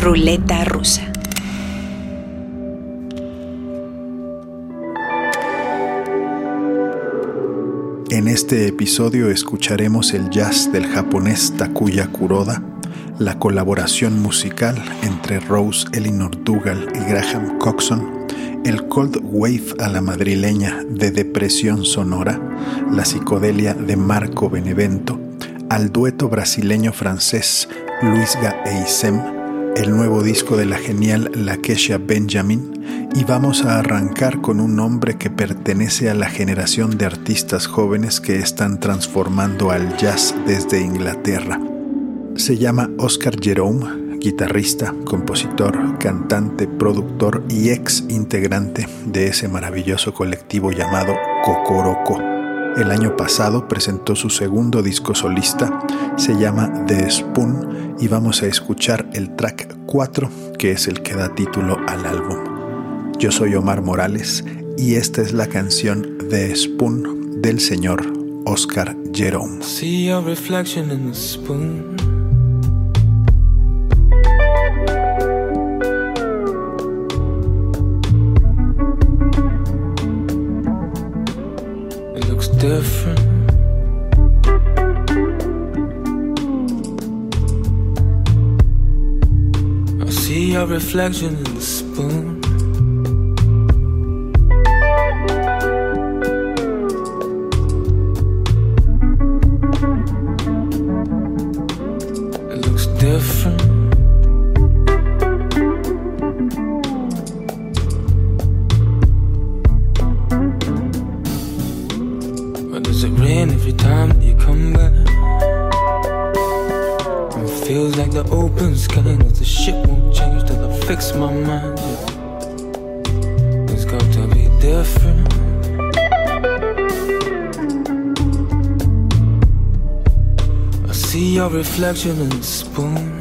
Ruleta rusa. En este episodio escucharemos el jazz del japonés Takuya Kuroda, la colaboración musical entre Rose Elinor Dougal y Graham Coxon, el cold wave a la madrileña de Depresión Sonora, la psicodelia de Marco Benevento, al dueto brasileño-francés Luisga e Isem, el nuevo disco de la genial Lakesha Benjamin, y vamos a arrancar con un nombre que pertenece a la generación de artistas jóvenes que están transformando al jazz desde Inglaterra. Se llama Oscar Jerome guitarrista, compositor, cantante, productor y ex integrante de ese maravilloso colectivo llamado Cocoroco. El año pasado presentó su segundo disco solista, se llama The Spoon y vamos a escuchar el track 4 que es el que da título al álbum. Yo soy Omar Morales y esta es la canción The Spoon del señor Oscar Jerome. Different. I see your reflection in the spoon. like the open sky. No, the shit won't change till I fix my mind. Yeah. It's got to be different. I see your reflection in the spoon.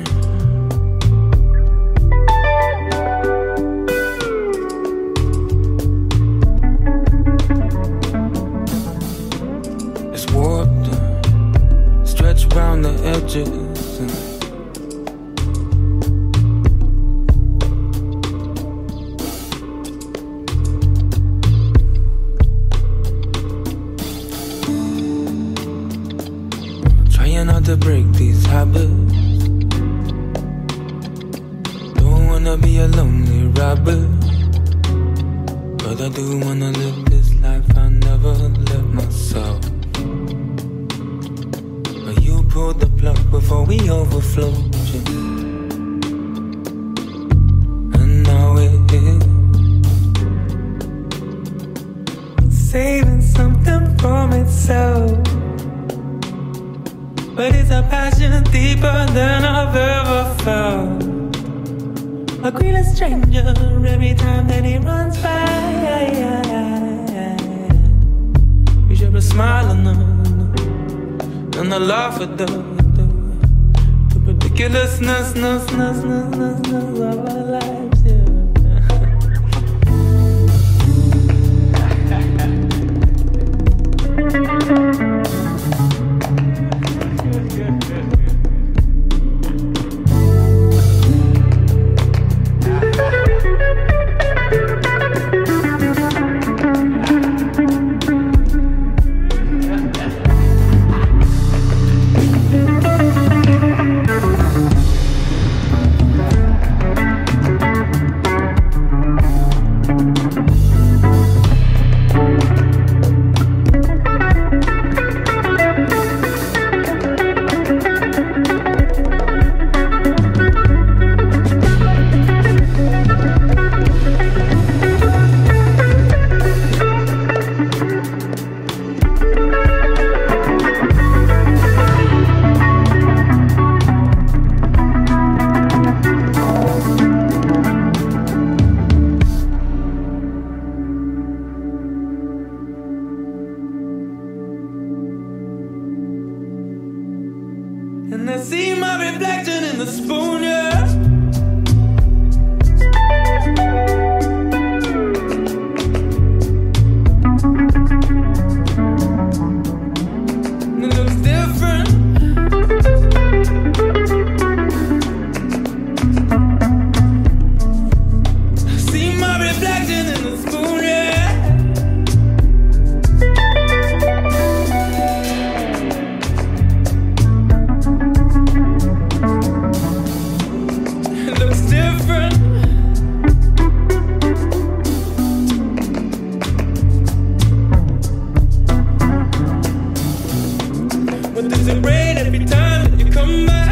losing rain every time you come back.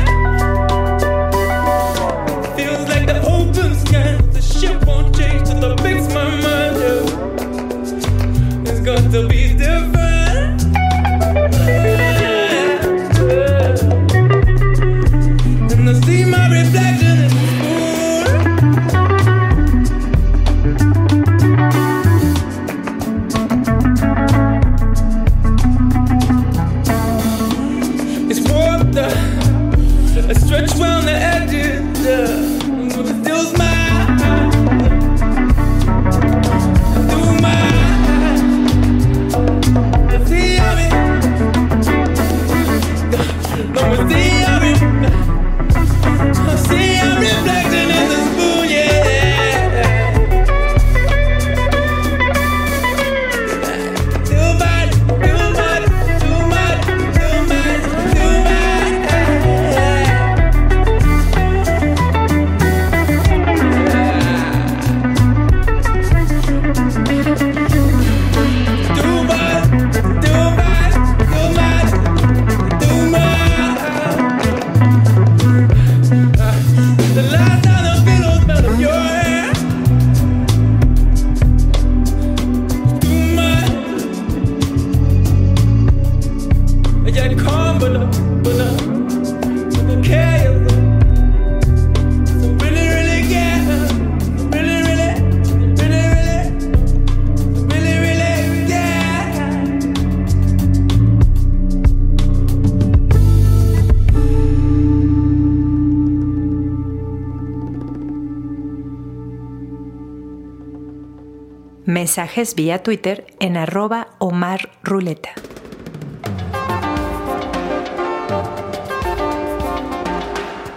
Mensajes vía Twitter en arroba Omar Ruleta.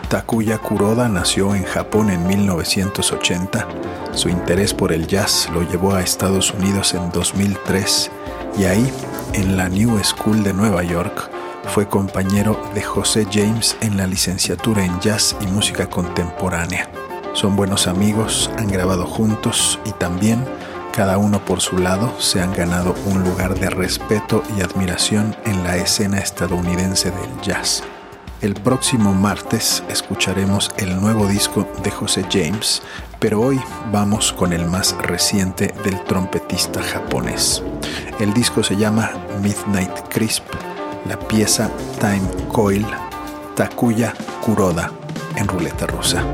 Takuya Kuroda nació en Japón en 1980. Su interés por el jazz lo llevó a Estados Unidos en 2003 y ahí, en la New School de Nueva York, fue compañero de José James en la licenciatura en jazz y música contemporánea. Son buenos amigos, han grabado juntos y también, cada uno por su lado, se han ganado un lugar de respeto y admiración en la escena estadounidense del jazz. El próximo martes escucharemos el nuevo disco de José James, pero hoy vamos con el más reciente del trompetista japonés. El disco se llama Midnight Crisp, la pieza Time Coil, Takuya Kuroda en ruleta rusa.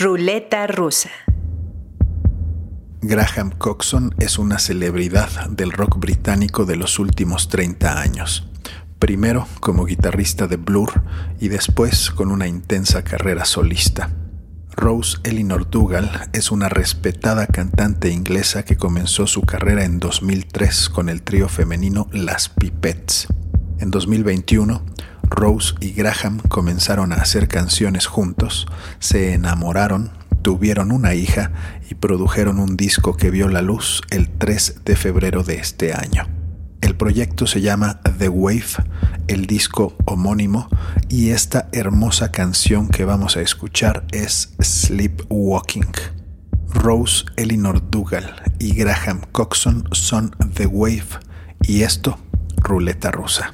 Ruleta rusa. Graham Coxon es una celebridad del rock británico de los últimos 30 años. Primero como guitarrista de Blur y después con una intensa carrera solista. Rose Elinor Dougal es una respetada cantante inglesa que comenzó su carrera en 2003 con el trío femenino Las Pipettes. En 2021, Rose y Graham comenzaron a hacer canciones juntos, se enamoraron tuvieron una hija y produjeron un disco que vio la luz el 3 de febrero de este año. El proyecto se llama The Wave, el disco homónimo, y esta hermosa canción que vamos a escuchar es Sleepwalking. Rose Elinor Dougal y Graham Coxon son The Wave y esto, Ruleta Rusa.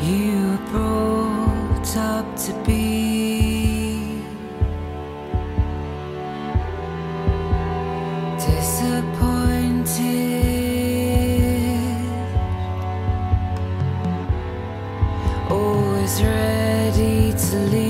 you brought up to be. Disappointed, always ready to leave.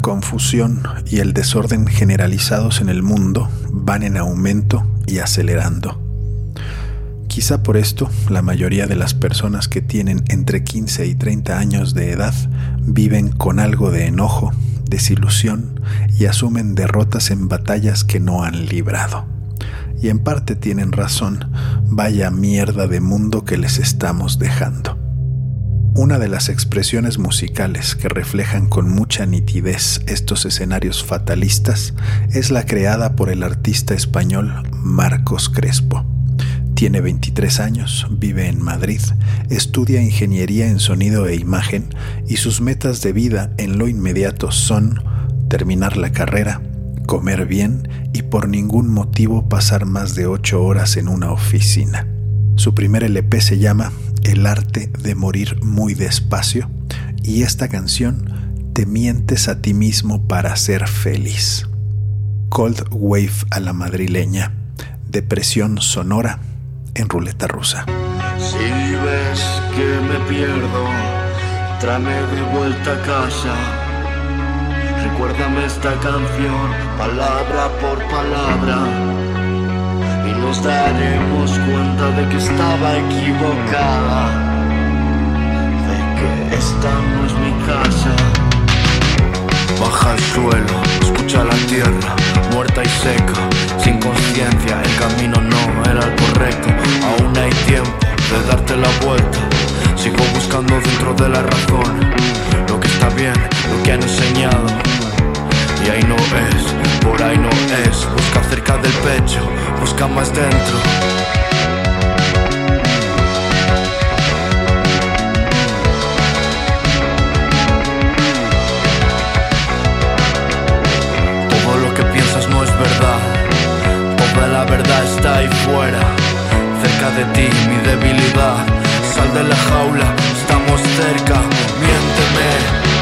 Confusión y el desorden generalizados en el mundo van en aumento y acelerando. Quizá por esto la mayoría de las personas que tienen entre 15 y 30 años de edad viven con algo de enojo, desilusión y asumen derrotas en batallas que no han librado. Y en parte tienen razón, vaya mierda de mundo que les estamos dejando. Una de las expresiones musicales que reflejan con mucha nitidez estos escenarios fatalistas es la creada por el artista español Marcos Crespo. Tiene 23 años, vive en Madrid, estudia ingeniería en sonido e imagen y sus metas de vida en lo inmediato son terminar la carrera, comer bien y por ningún motivo pasar más de 8 horas en una oficina. Su primer LP se llama El arte de morir muy despacio y esta canción te mientes a ti mismo para ser feliz. Cold Wave a la madrileña, depresión sonora en ruleta rusa. Si ves que me pierdo, tráeme de vuelta a casa. Recuérdame esta canción, palabra por palabra. Nos daremos cuenta de que estaba equivocada. De que esta no es mi casa. Baja al suelo, escucha la tierra, muerta y seca, sin conciencia, el camino no era el correcto, aún hay tiempo de darte la vuelta, sigo buscando dentro de la razón, lo que está bien, lo que han enseñado, y ahí no es, por ahí no es, busca cerca del pecho, busca más dentro. Todo lo que piensas no es verdad. Toda la verdad está ahí fuera. Cerca de ti, mi debilidad. Sal de la jaula, estamos cerca. Miénteme.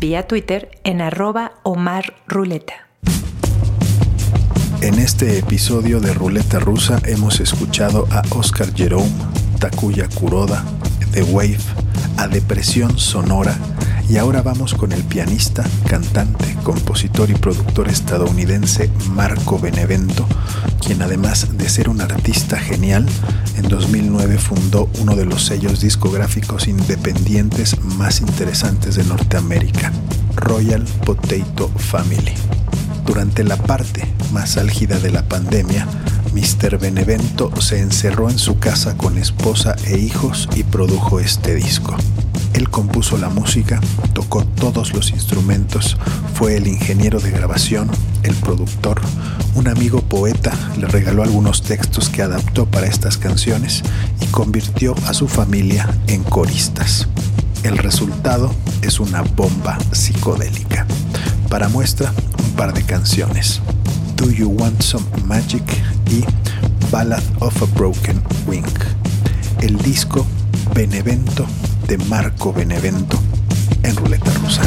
Vía Twitter en. En este episodio de Ruleta Rusa hemos escuchado a Oscar Jerome, Takuya Kuroda, The Wave, a Depresión Sonora y ahora vamos con el pianista, cantante, compositor y productor estadounidense Marco Benevento, quien además de ser un artista genial, en 2009 fundó uno de los sellos discográficos independientes más interesantes de Norteamérica, Royal Potato Family. Durante la parte más álgida de la pandemia, Mr. Benevento se encerró en su casa con esposa e hijos y produjo este disco. Él compuso la música, tocó todos los instrumentos, fue el ingeniero de grabación, el productor, un amigo poeta le regaló algunos textos que adaptó para estas canciones y convirtió a su familia en coristas. El resultado es una bomba psicodélica. Para muestra, un par de canciones. Do You Want Some Magic y Ballad of a Broken Wing. El disco Benevento de Marco Benevento en ruleta rusa.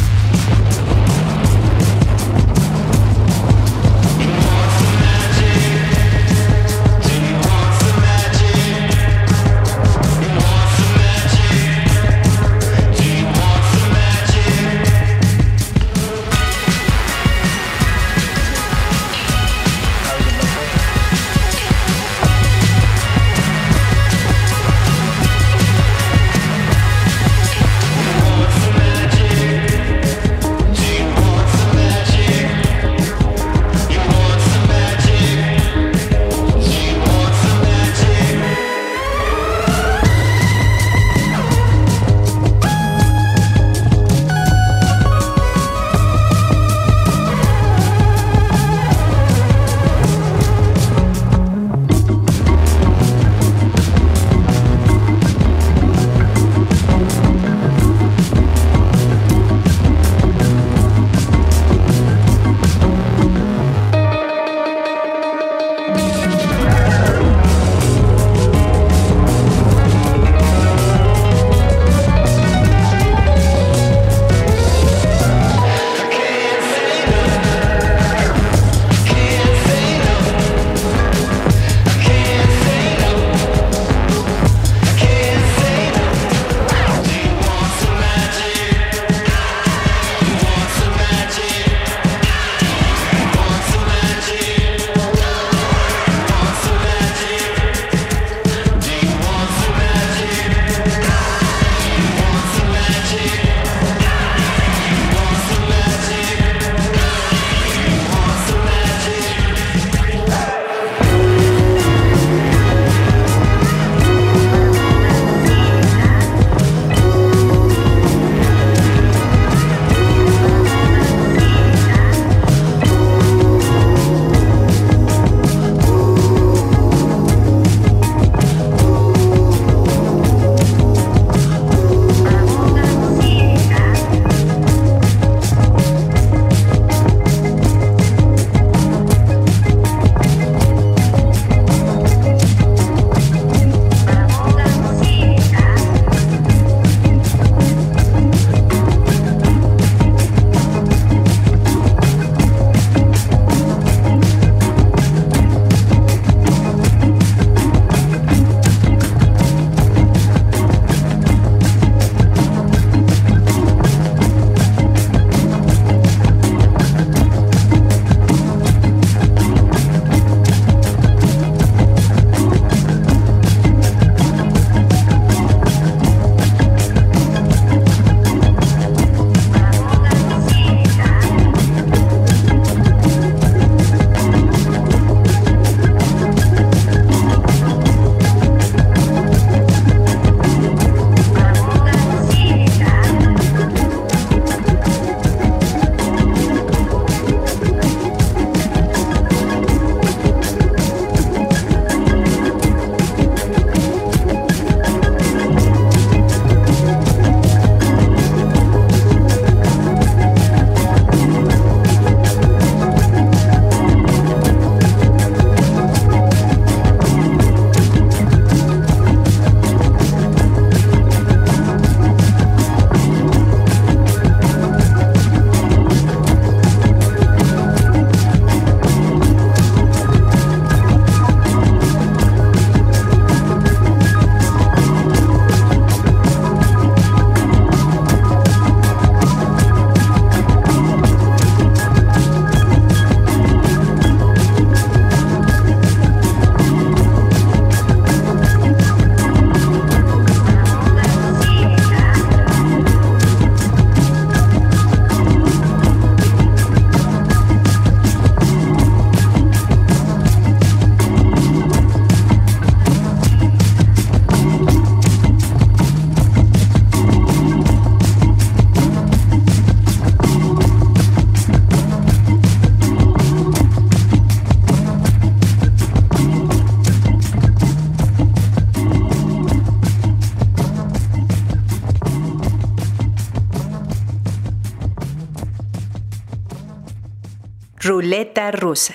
Rusa.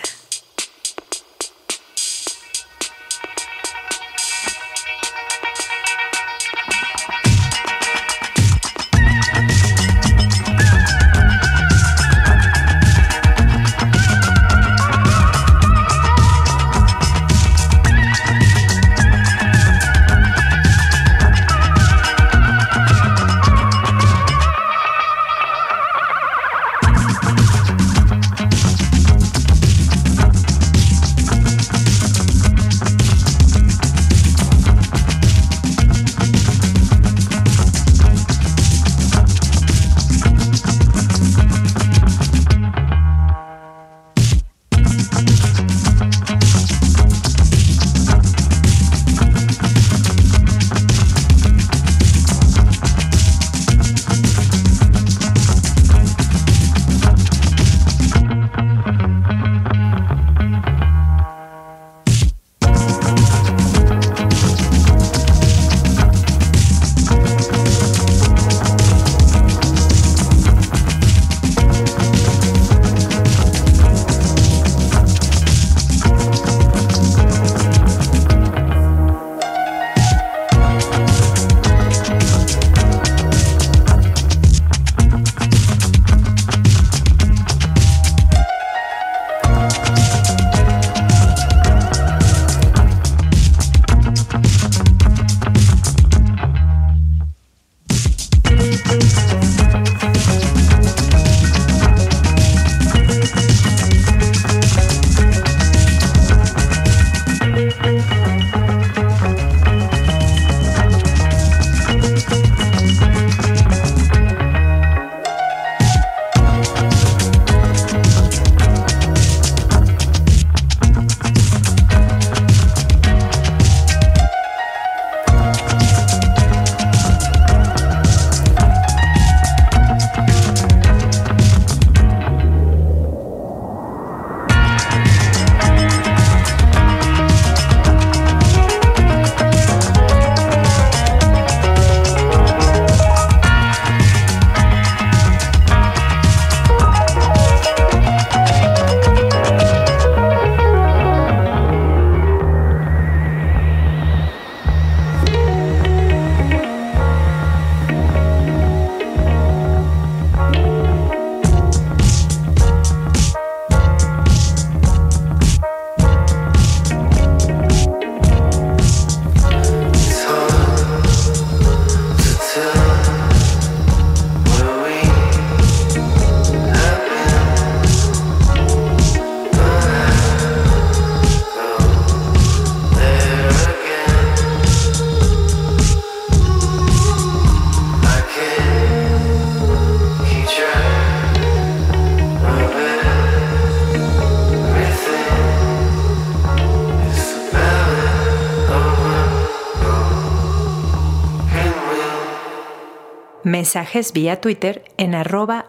Mensajes vía Twitter en arroba.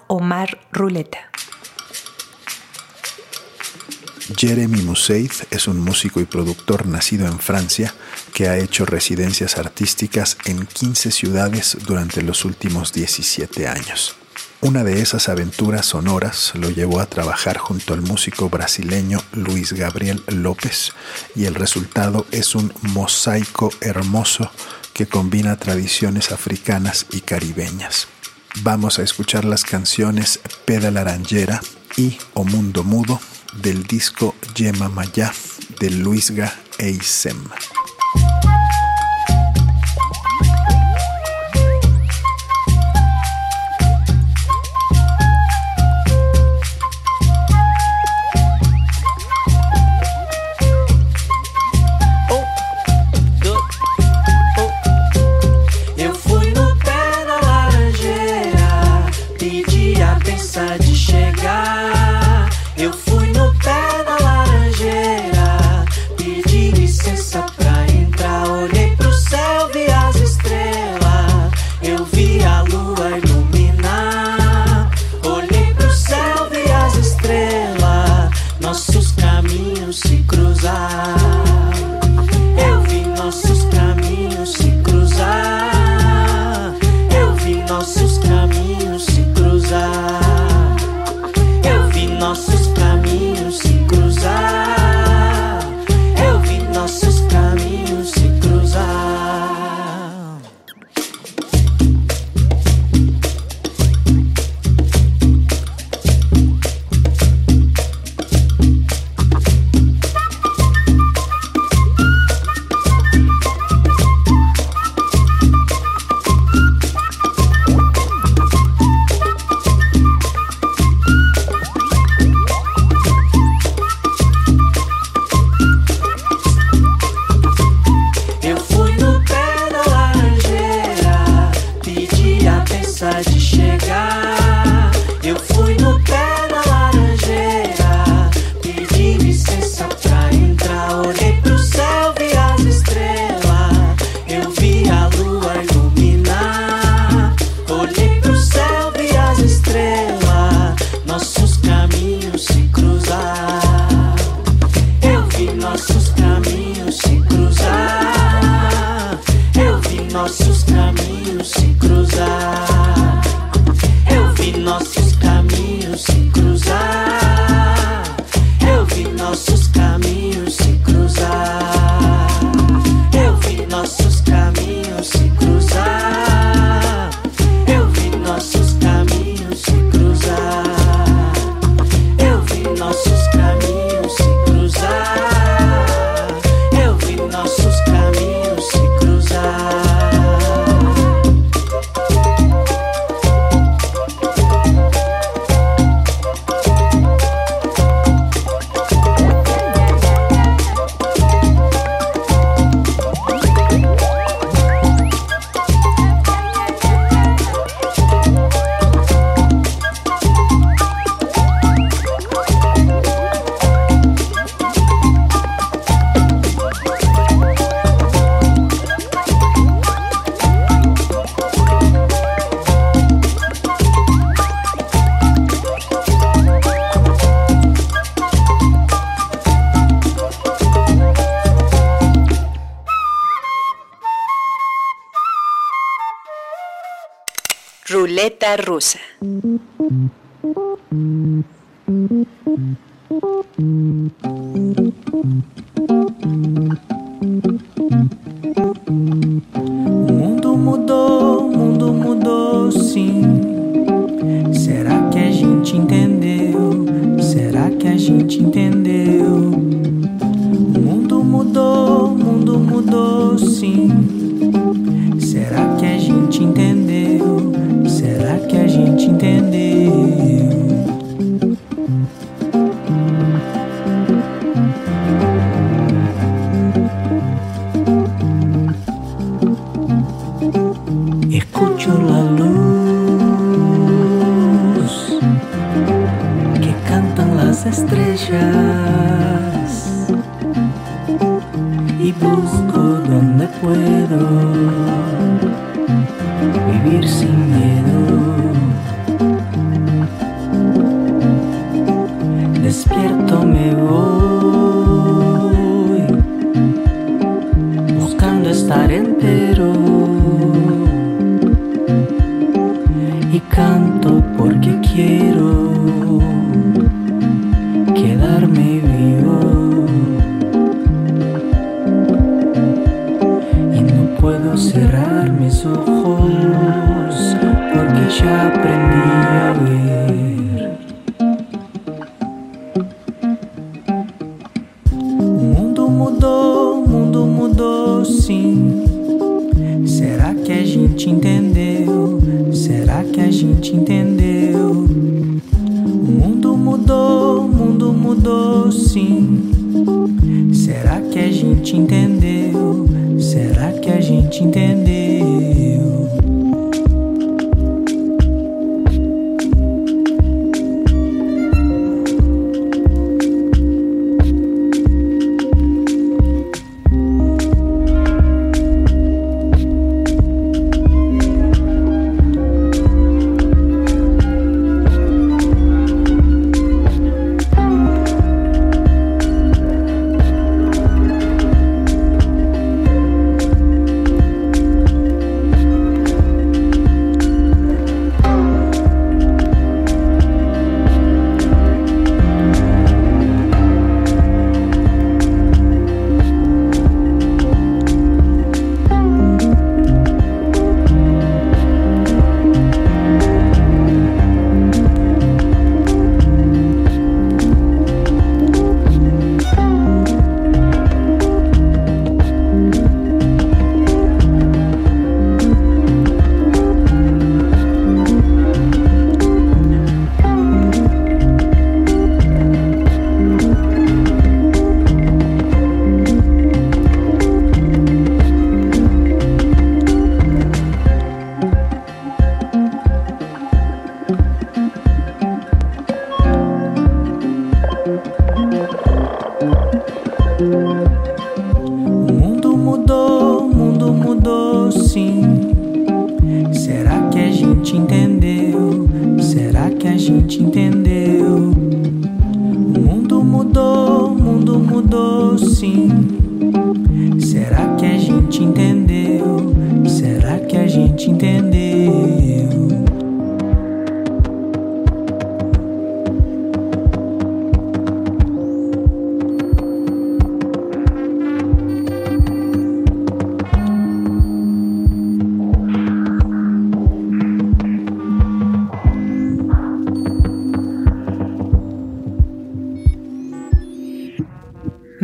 Jeremy Museith es un músico y productor nacido en Francia que ha hecho residencias artísticas en 15 ciudades durante los últimos 17 años. Una de esas aventuras sonoras lo llevó a trabajar junto al músico brasileño Luis Gabriel López y el resultado es un mosaico hermoso que combina tradiciones africanas y caribeñas. Vamos a escuchar las canciones Peda Laranjera y O Mundo Mudo del disco Yema Maya de Luisga Eisem.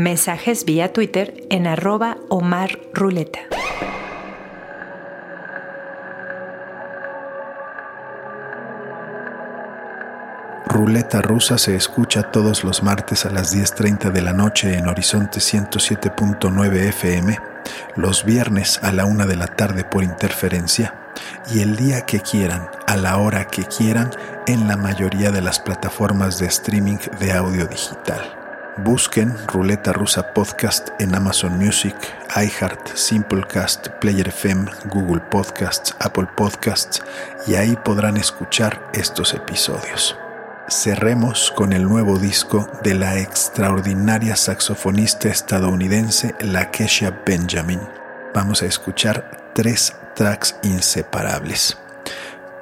Mensajes vía Twitter en arroba Ruleta. Ruleta Rusa se escucha todos los martes a las 10.30 de la noche en Horizonte 107.9 FM, los viernes a la una de la tarde por interferencia y el día que quieran, a la hora que quieran, en la mayoría de las plataformas de streaming de audio digital. Busquen Ruleta Rusa Podcast en Amazon Music, iHeart, Simplecast, Player FM, Google Podcasts, Apple Podcasts y ahí podrán escuchar estos episodios. Cerremos con el nuevo disco de la extraordinaria saxofonista estadounidense Lakesha Benjamin. Vamos a escuchar tres tracks inseparables.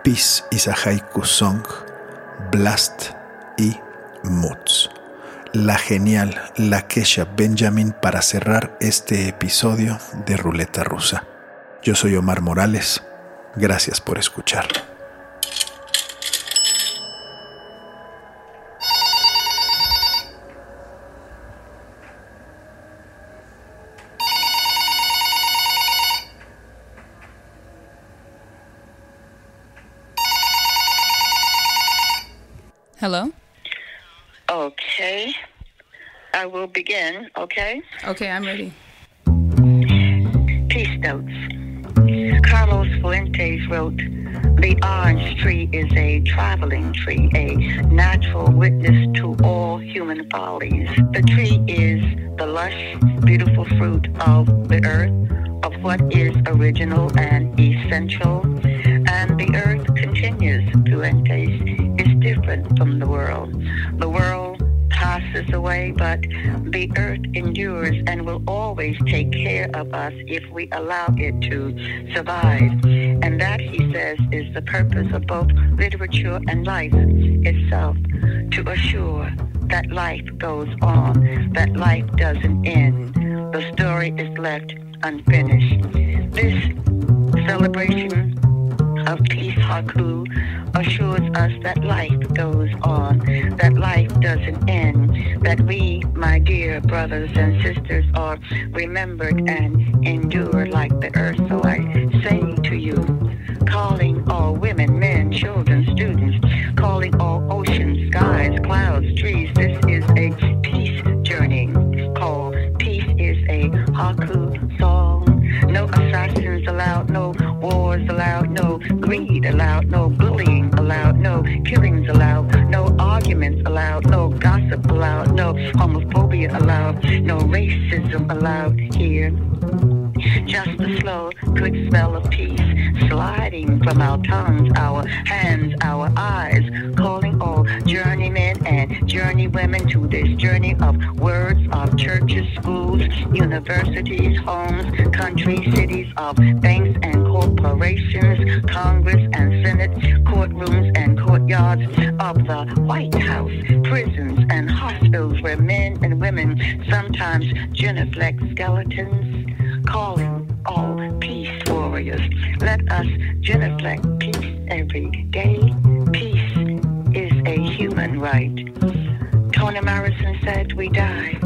Peace is a Haiku Song, Blast y Moods la genial Lakesha Benjamin para cerrar este episodio de Ruleta Rusa. Yo soy Omar Morales. Gracias por escuchar. Hello? Okay. I will begin, okay? Okay, I'm ready. Peace notes. Carlos Fuentes wrote, The orange tree is a traveling tree, a natural witness to all human follies. The tree is the lush, beautiful fruit of the earth, of what is original and essential. And the earth continues, Fuentes, from the world. The world passes away, but the earth endures and will always take care of us if we allow it to survive. And that, he says, is the purpose of both literature and life itself, to assure that life goes on, that life doesn't end. The story is left unfinished. This celebration of peace haku assures us that life goes on, that life doesn't end, that we, my dear brothers and sisters, are remembered and endure like the earth. So I say to you, calling all women, men, children, students, calling all oceans, skies, clouds, trees, this is a peace journey called Peace is a Haku song. No assassins allowed, no wars allowed, no greed allowed, no allowed, no killings allowed, no arguments allowed, no gossip allowed, no homophobia allowed, no racism allowed here. Just the slow, good smell of peace sliding from our tongues, our hands, our eyes, calling all journeymen and journeywomen to this journey of words of churches, schools, universities, homes, countries, cities, of banks and corporations, Congress and Senate, courtrooms and courtyards of the White House, prisons and hospitals where men and women sometimes genuflect skeletons, calling all peace warriors. Let us genuflect peace every day. Peace is a human right. Toni Morrison said we die.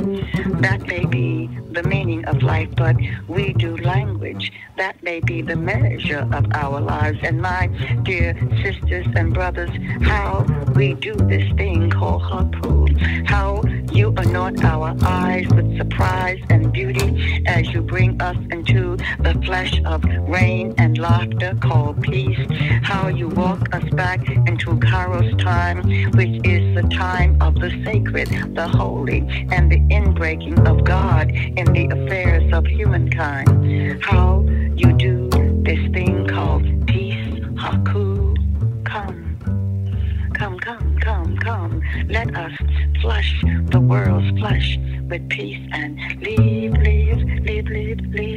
That may be the meaning of life, but we do language. That may be the measure of our lives. And my dear sisters and brothers, how we do this thing called hapu, how you anoint our eyes with surprise and beauty as you bring us into the flesh of rain and laughter called peace, how you walk us back into Kairos time, which is the time of the sacred, the holy, and the inbreaking of God in the affairs of humankind. How you do Let us flush the world's flush with peace and leave, leave, leave, leave, leave.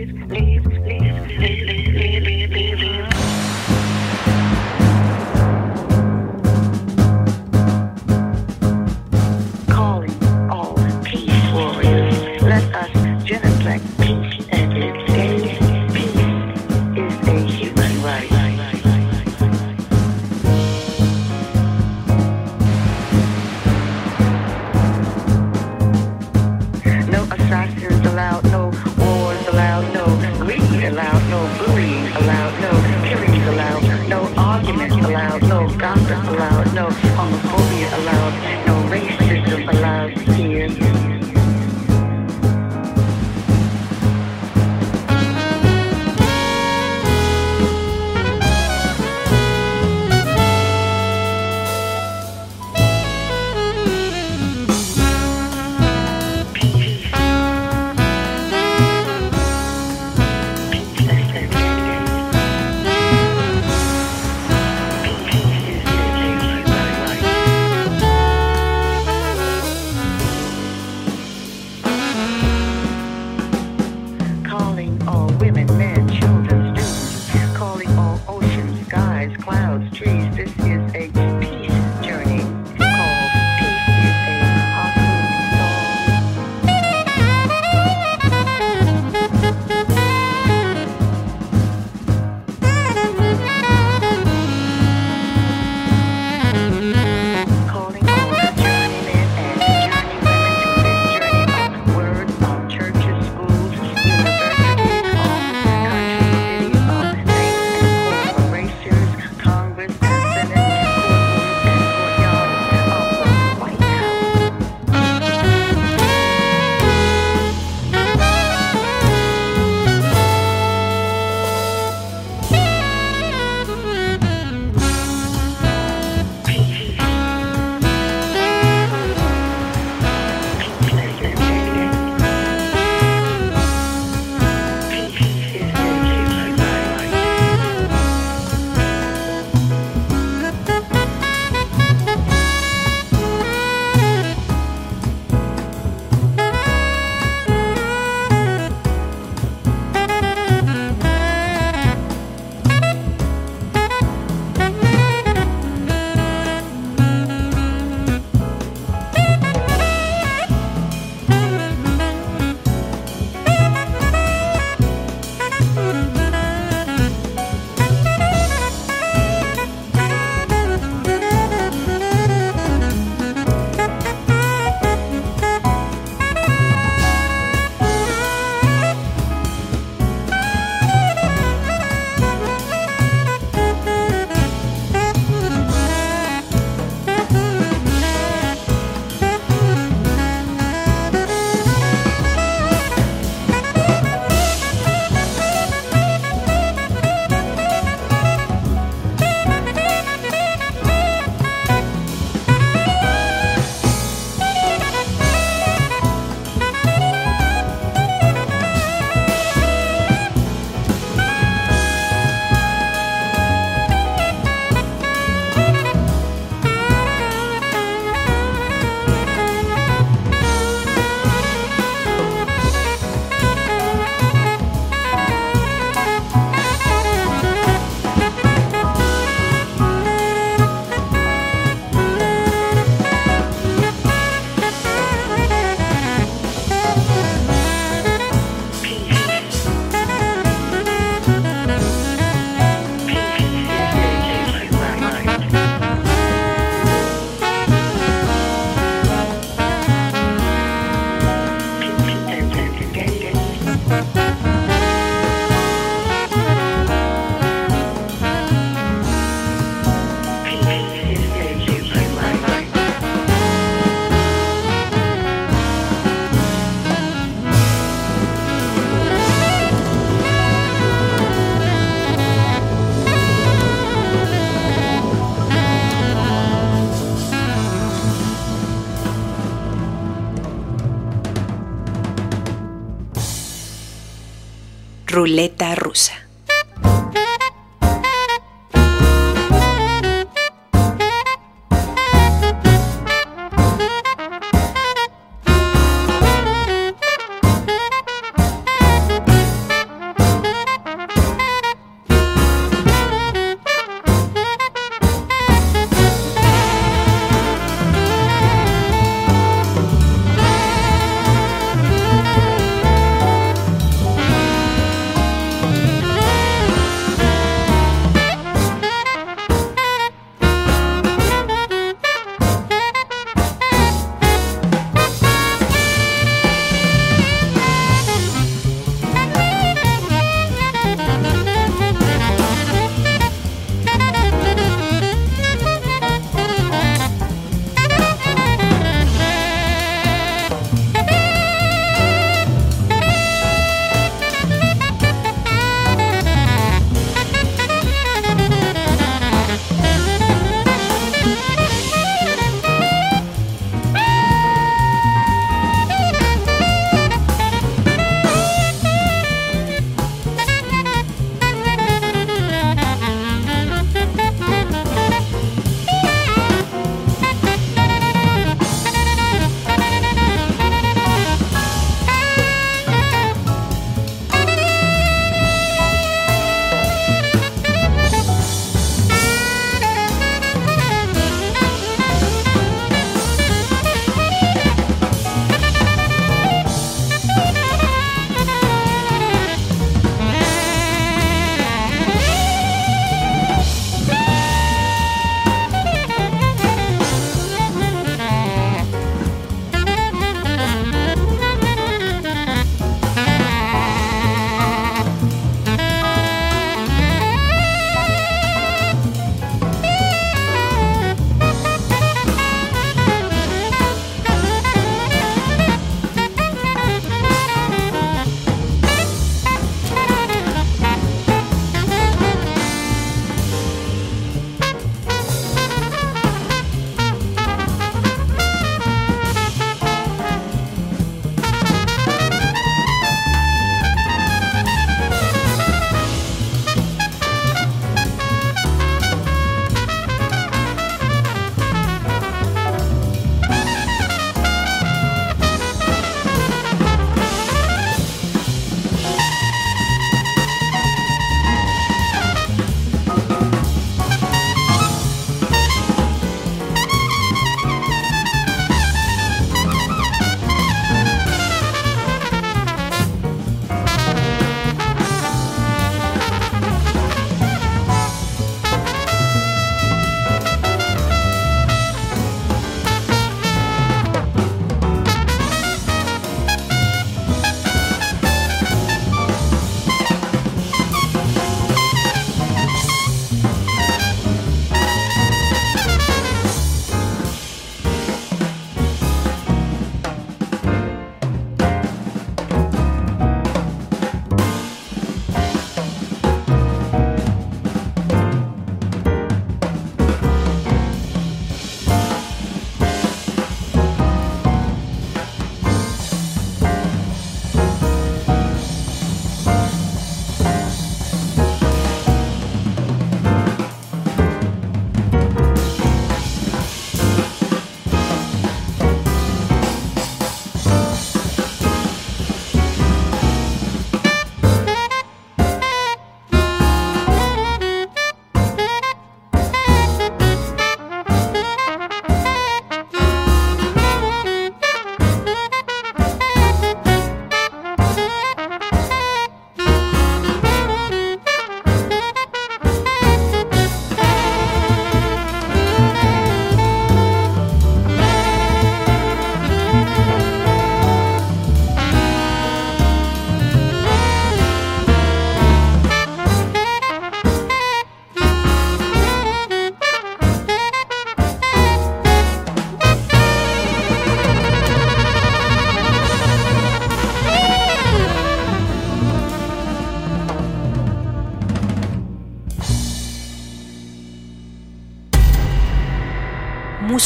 Ruleta rusa.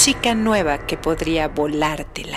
Música nueva que podría volarte la cabeza.